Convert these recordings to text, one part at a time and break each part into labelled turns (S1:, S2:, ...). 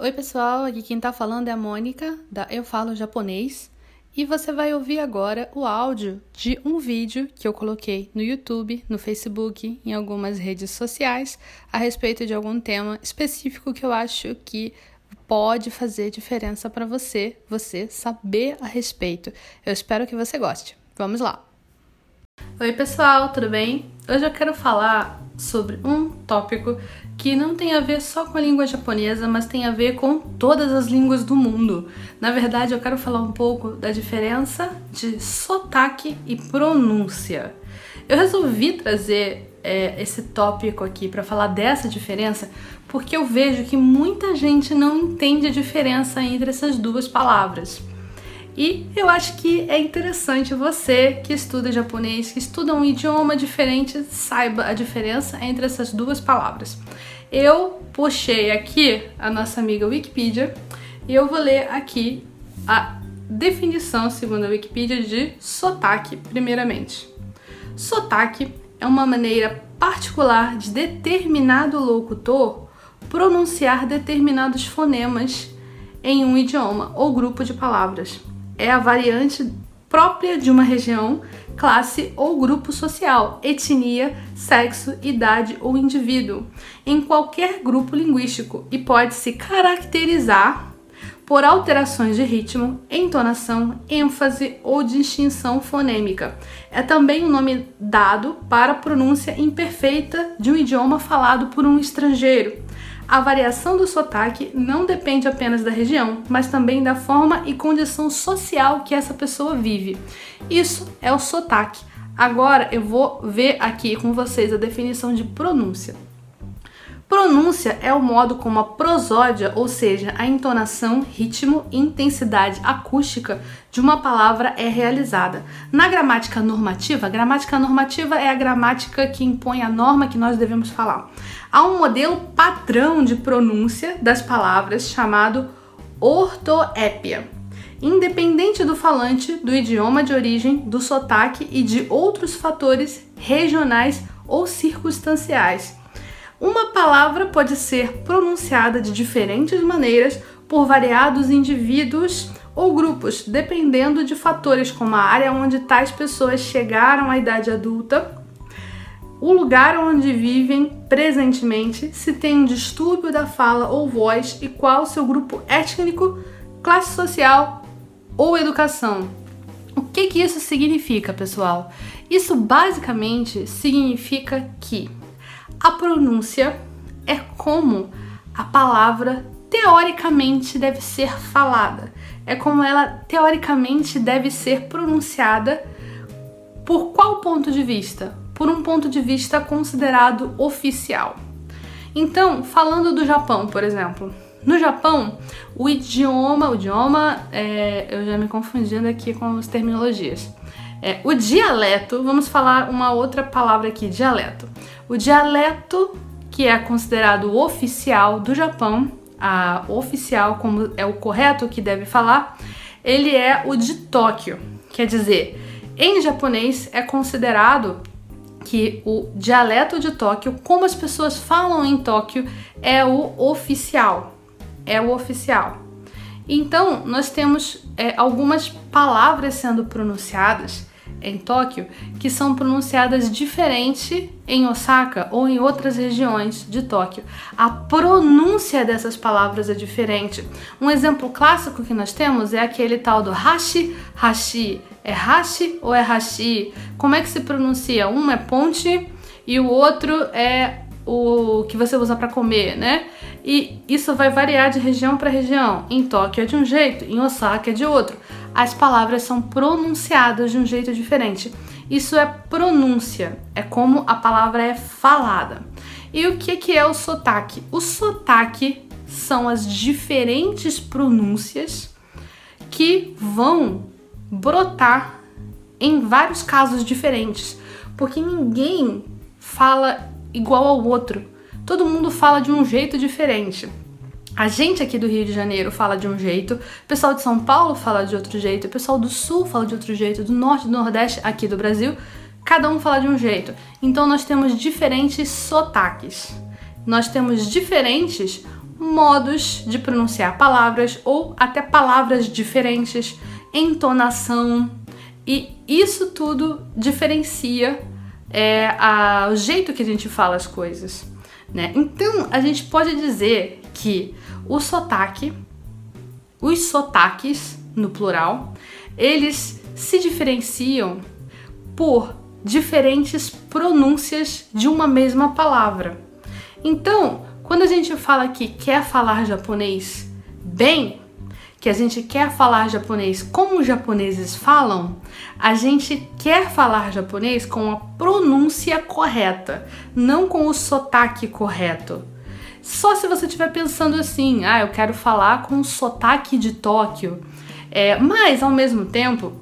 S1: Oi, pessoal, aqui quem tá falando é a Mônica, da Eu Falo Japonês, e você vai ouvir agora o áudio de um vídeo que eu coloquei no YouTube, no Facebook, em algumas redes sociais, a respeito de algum tema específico que eu acho que pode fazer diferença para você, você saber a respeito. Eu espero que você goste. Vamos lá! Oi, pessoal, tudo bem? Hoje eu quero falar sobre um tópico que não tem a ver só com a língua japonesa, mas tem a ver com todas as línguas do mundo. Na verdade, eu quero falar um pouco da diferença de sotaque e pronúncia. Eu resolvi trazer é, esse tópico aqui para falar dessa diferença porque eu vejo que muita gente não entende a diferença entre essas duas palavras. E eu acho que é interessante você que estuda japonês, que estuda um idioma diferente, saiba a diferença entre essas duas palavras. Eu puxei aqui a nossa amiga Wikipedia e eu vou ler aqui a definição, segundo a Wikipedia, de sotaque, primeiramente. Sotaque é uma maneira particular de determinado locutor pronunciar determinados fonemas em um idioma ou grupo de palavras é a variante própria de uma região, classe ou grupo social, etnia, sexo, idade ou indivíduo, em qualquer grupo linguístico e pode se caracterizar por alterações de ritmo, entonação, ênfase ou distinção fonêmica. É também o um nome dado para a pronúncia imperfeita de um idioma falado por um estrangeiro a variação do sotaque não depende apenas da região, mas também da forma e condição social que essa pessoa vive. Isso é o sotaque. Agora eu vou ver aqui com vocês a definição de pronúncia. Pronúncia é o modo como a prosódia, ou seja, a entonação, ritmo e intensidade acústica de uma palavra é realizada. Na gramática normativa, a gramática normativa é a gramática que impõe a norma que nós devemos falar. Há um modelo padrão de pronúncia das palavras chamado ortoépia. Independente do falante, do idioma de origem, do sotaque e de outros fatores regionais ou circunstanciais. Uma palavra pode ser pronunciada de diferentes maneiras por variados indivíduos ou grupos, dependendo de fatores como a área onde tais pessoas chegaram à idade adulta, o lugar onde vivem presentemente, se tem um distúrbio da fala ou voz e qual seu grupo étnico, classe social ou educação. O que, que isso significa, pessoal? Isso basicamente significa que a pronúncia é como a palavra teoricamente deve ser falada, é como ela teoricamente deve ser pronunciada por qual ponto de vista? Por um ponto de vista considerado oficial. Então, falando do Japão, por exemplo, no Japão, o idioma, o idioma, é, eu já me confundindo aqui com as terminologias. É, o dialeto, vamos falar uma outra palavra aqui, dialeto. O dialeto que é considerado oficial do Japão, a oficial como é o correto que deve falar, ele é o de Tóquio. Quer dizer, em japonês é considerado que o dialeto de Tóquio, como as pessoas falam em Tóquio, é o oficial. É o oficial. Então, nós temos é, algumas palavras sendo pronunciadas em Tóquio que são pronunciadas diferente em Osaka ou em outras regiões de Tóquio. A pronúncia dessas palavras é diferente. Um exemplo clássico que nós temos é aquele tal do hashi, hashi. É hashi ou é hashi? Como é que se pronuncia? Um é ponte e o outro é o que você usa para comer, né? E isso vai variar de região para região. Em Tóquio é de um jeito, em Osaka é de outro. As palavras são pronunciadas de um jeito diferente. Isso é pronúncia, é como a palavra é falada. E o que, que é o sotaque? O sotaque são as diferentes pronúncias que vão brotar em vários casos diferentes, porque ninguém fala igual ao outro. Todo mundo fala de um jeito diferente. A gente aqui do Rio de Janeiro fala de um jeito, o pessoal de São Paulo fala de outro jeito, o pessoal do Sul fala de outro jeito, do Norte e do Nordeste aqui do Brasil, cada um fala de um jeito. Então nós temos diferentes sotaques. Nós temos diferentes modos de pronunciar palavras ou até palavras diferentes, entonação, e isso tudo diferencia é, a, o jeito que a gente fala as coisas. Né? Então a gente pode dizer que o sotaque, os sotaques no plural, eles se diferenciam por diferentes pronúncias de uma mesma palavra. Então, quando a gente fala que quer falar japonês bem, que a gente quer falar japonês como os japoneses falam, a gente quer falar japonês com a pronúncia correta, não com o sotaque correto. Só se você estiver pensando assim, ah, eu quero falar com sotaque de Tóquio. É, mas ao mesmo tempo,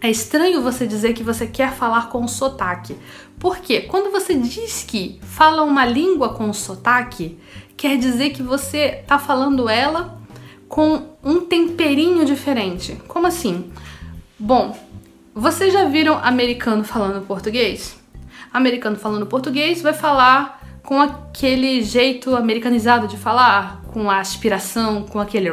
S1: é estranho você dizer que você quer falar com sotaque. Porque quando você diz que fala uma língua com sotaque, quer dizer que você está falando ela com um temperinho diferente. Como assim? Bom, vocês já viram americano falando português? Americano falando português vai falar com aquele jeito americanizado de falar, com a aspiração, com aquele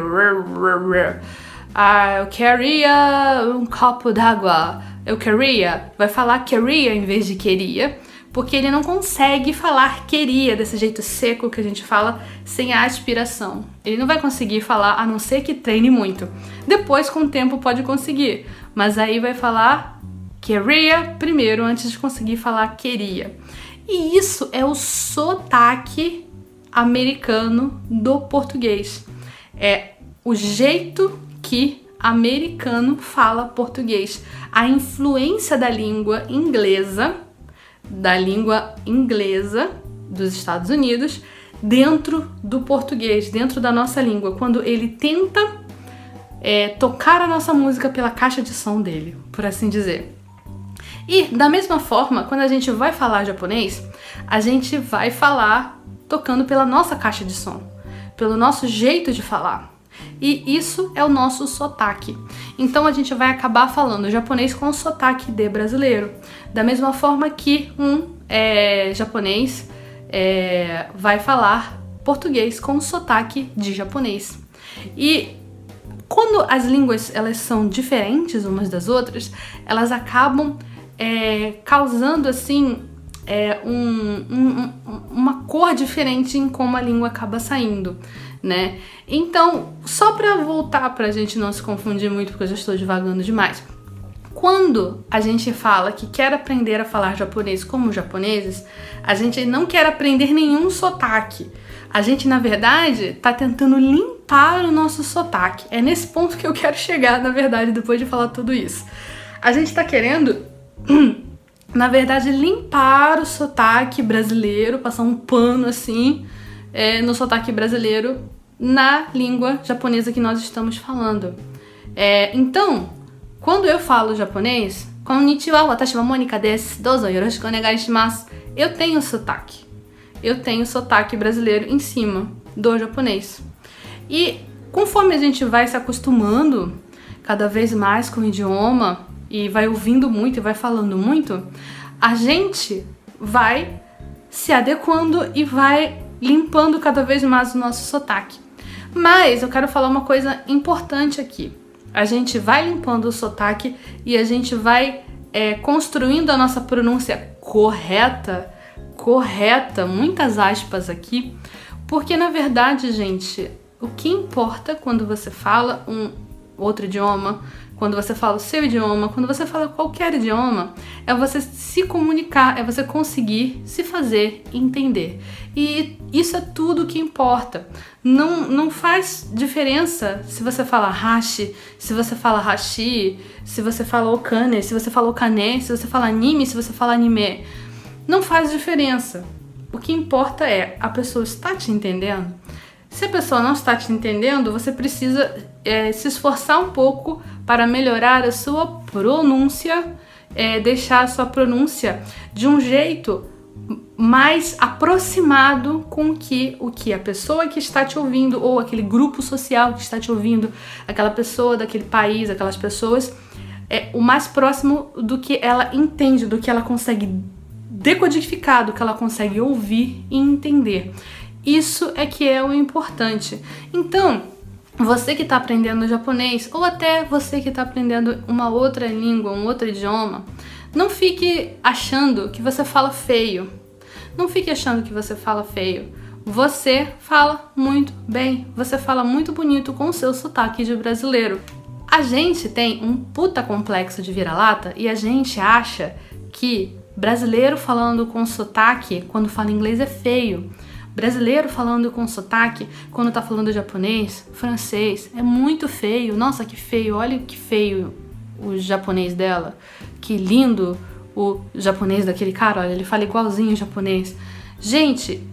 S1: ah, eu queria um copo d'água. Eu queria. Vai falar queria em vez de queria. Porque ele não consegue falar queria desse jeito seco que a gente fala sem a aspiração. Ele não vai conseguir falar a não ser que treine muito. Depois, com o tempo, pode conseguir. Mas aí vai falar queria primeiro antes de conseguir falar queria. E isso é o sotaque americano do português. É o jeito que americano fala português. A influência da língua inglesa, da língua inglesa dos Estados Unidos, dentro do português, dentro da nossa língua, quando ele tenta é, tocar a nossa música pela caixa de som dele, por assim dizer. E da mesma forma, quando a gente vai falar japonês, a gente vai falar tocando pela nossa caixa de som, pelo nosso jeito de falar. E isso é o nosso sotaque. Então a gente vai acabar falando japonês com sotaque de brasileiro. Da mesma forma que um é, japonês é, vai falar português com sotaque de japonês. E quando as línguas elas são diferentes umas das outras, elas acabam é, causando assim é, um, um, uma cor diferente em como a língua acaba saindo né? Então, só para voltar para a gente não se confundir muito, porque eu já estou divagando demais. Quando a gente fala que quer aprender a falar japonês como japoneses, a gente não quer aprender nenhum sotaque. A gente, na verdade, está tentando limpar o nosso sotaque. É nesse ponto que eu quero chegar, na verdade, depois de falar tudo isso. A gente está querendo, na verdade, limpar o sotaque brasileiro, passar um pano assim é, no sotaque brasileiro na língua japonesa que nós estamos falando. É, então, quando eu falo japonês, Konnichiwa, watashi wa Monika desu, dozo yoroshiku onegai shimasu, eu tenho sotaque. Eu tenho sotaque brasileiro em cima do japonês. E conforme a gente vai se acostumando cada vez mais com o idioma e vai ouvindo muito e vai falando muito, a gente vai se adequando e vai limpando cada vez mais o nosso sotaque. Mas eu quero falar uma coisa importante aqui. A gente vai limpando o sotaque e a gente vai é, construindo a nossa pronúncia correta, correta, muitas aspas aqui, porque na verdade, gente, o que importa quando você fala um outro idioma, quando você fala o seu idioma, quando você fala qualquer idioma, é você se comunicar, é você conseguir se fazer entender. E isso é tudo que importa. Não, não faz diferença se você fala hashi, se você fala hashi, se você fala okane, se você fala okane, se você fala anime, se você fala anime. Não faz diferença. O que importa é a pessoa está te entendendo. Se a pessoa não está te entendendo, você precisa é, se esforçar um pouco para melhorar a sua pronúncia, é, deixar a sua pronúncia de um jeito mais aproximado com que o que a pessoa que está te ouvindo ou aquele grupo social que está te ouvindo, aquela pessoa daquele país, aquelas pessoas, é o mais próximo do que ela entende, do que ela consegue decodificar, do que ela consegue ouvir e entender. Isso é que é o importante. Então, você que está aprendendo japonês, ou até você que está aprendendo uma outra língua, um outro idioma, não fique achando que você fala feio. Não fique achando que você fala feio. Você fala muito bem, você fala muito bonito com o seu sotaque de brasileiro. A gente tem um puta complexo de vira-lata e a gente acha que brasileiro falando com sotaque quando fala inglês é feio. Brasileiro falando com sotaque quando tá falando japonês, francês, é muito feio. Nossa, que feio, olha que feio o japonês dela. Que lindo o japonês daquele cara, olha, ele fala igualzinho o japonês. Gente,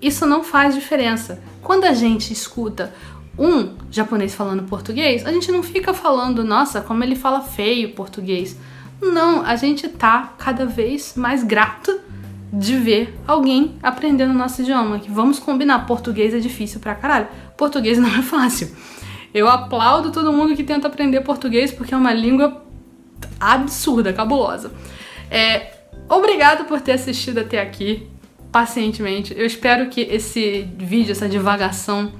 S1: isso não faz diferença. Quando a gente escuta um japonês falando português, a gente não fica falando, nossa, como ele fala feio português. Não, a gente tá cada vez mais grato de ver alguém aprendendo nosso idioma. Que vamos combinar, português é difícil pra caralho. Português não é fácil. Eu aplaudo todo mundo que tenta aprender português porque é uma língua absurda, cabulosa. É, obrigado por ter assistido até aqui pacientemente. Eu espero que esse vídeo, essa divagação,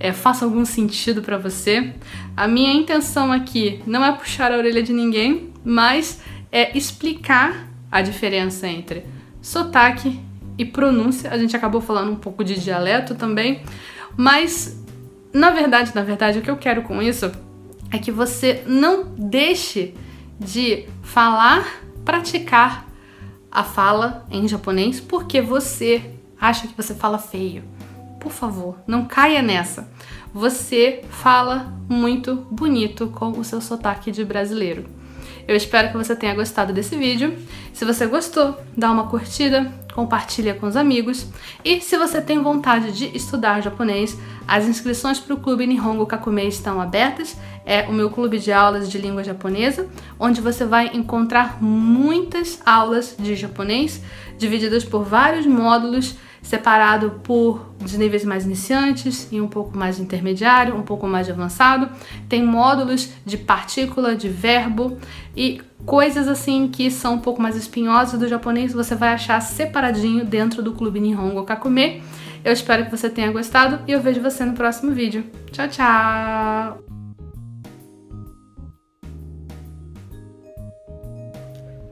S1: é, faça algum sentido para você. A minha intenção aqui não é puxar a orelha de ninguém, mas é explicar a diferença entre sotaque e pronúncia. A gente acabou falando um pouco de dialeto também, mas na verdade, na verdade, o que eu quero com isso é que você não deixe de falar, praticar a fala em japonês porque você acha que você fala feio. Por favor, não caia nessa. Você fala muito bonito com o seu sotaque de brasileiro. Eu espero que você tenha gostado desse vídeo. Se você gostou, dá uma curtida, compartilha com os amigos. E se você tem vontade de estudar japonês, as inscrições para o Clube Nihongo Kakume estão abertas. É o meu clube de aulas de língua japonesa, onde você vai encontrar muitas aulas de japonês, divididas por vários módulos separado por níveis mais iniciantes e um pouco mais intermediário, um pouco mais avançado. Tem módulos de partícula, de verbo e coisas assim que são um pouco mais espinhosas do japonês, você vai achar separadinho dentro do Clube Nihongo Kakume. Eu espero que você tenha gostado e eu vejo você no próximo vídeo. Tchau, tchau!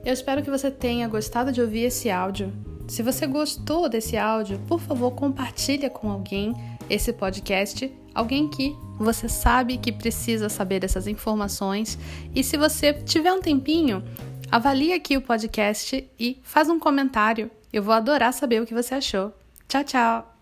S1: Eu espero que você tenha gostado de ouvir esse áudio. Se você gostou desse áudio, por favor, compartilhe com alguém esse podcast, alguém que você sabe que precisa saber dessas informações. E se você tiver um tempinho, avalie aqui o podcast e faz um comentário. Eu vou adorar saber o que você achou. Tchau, tchau!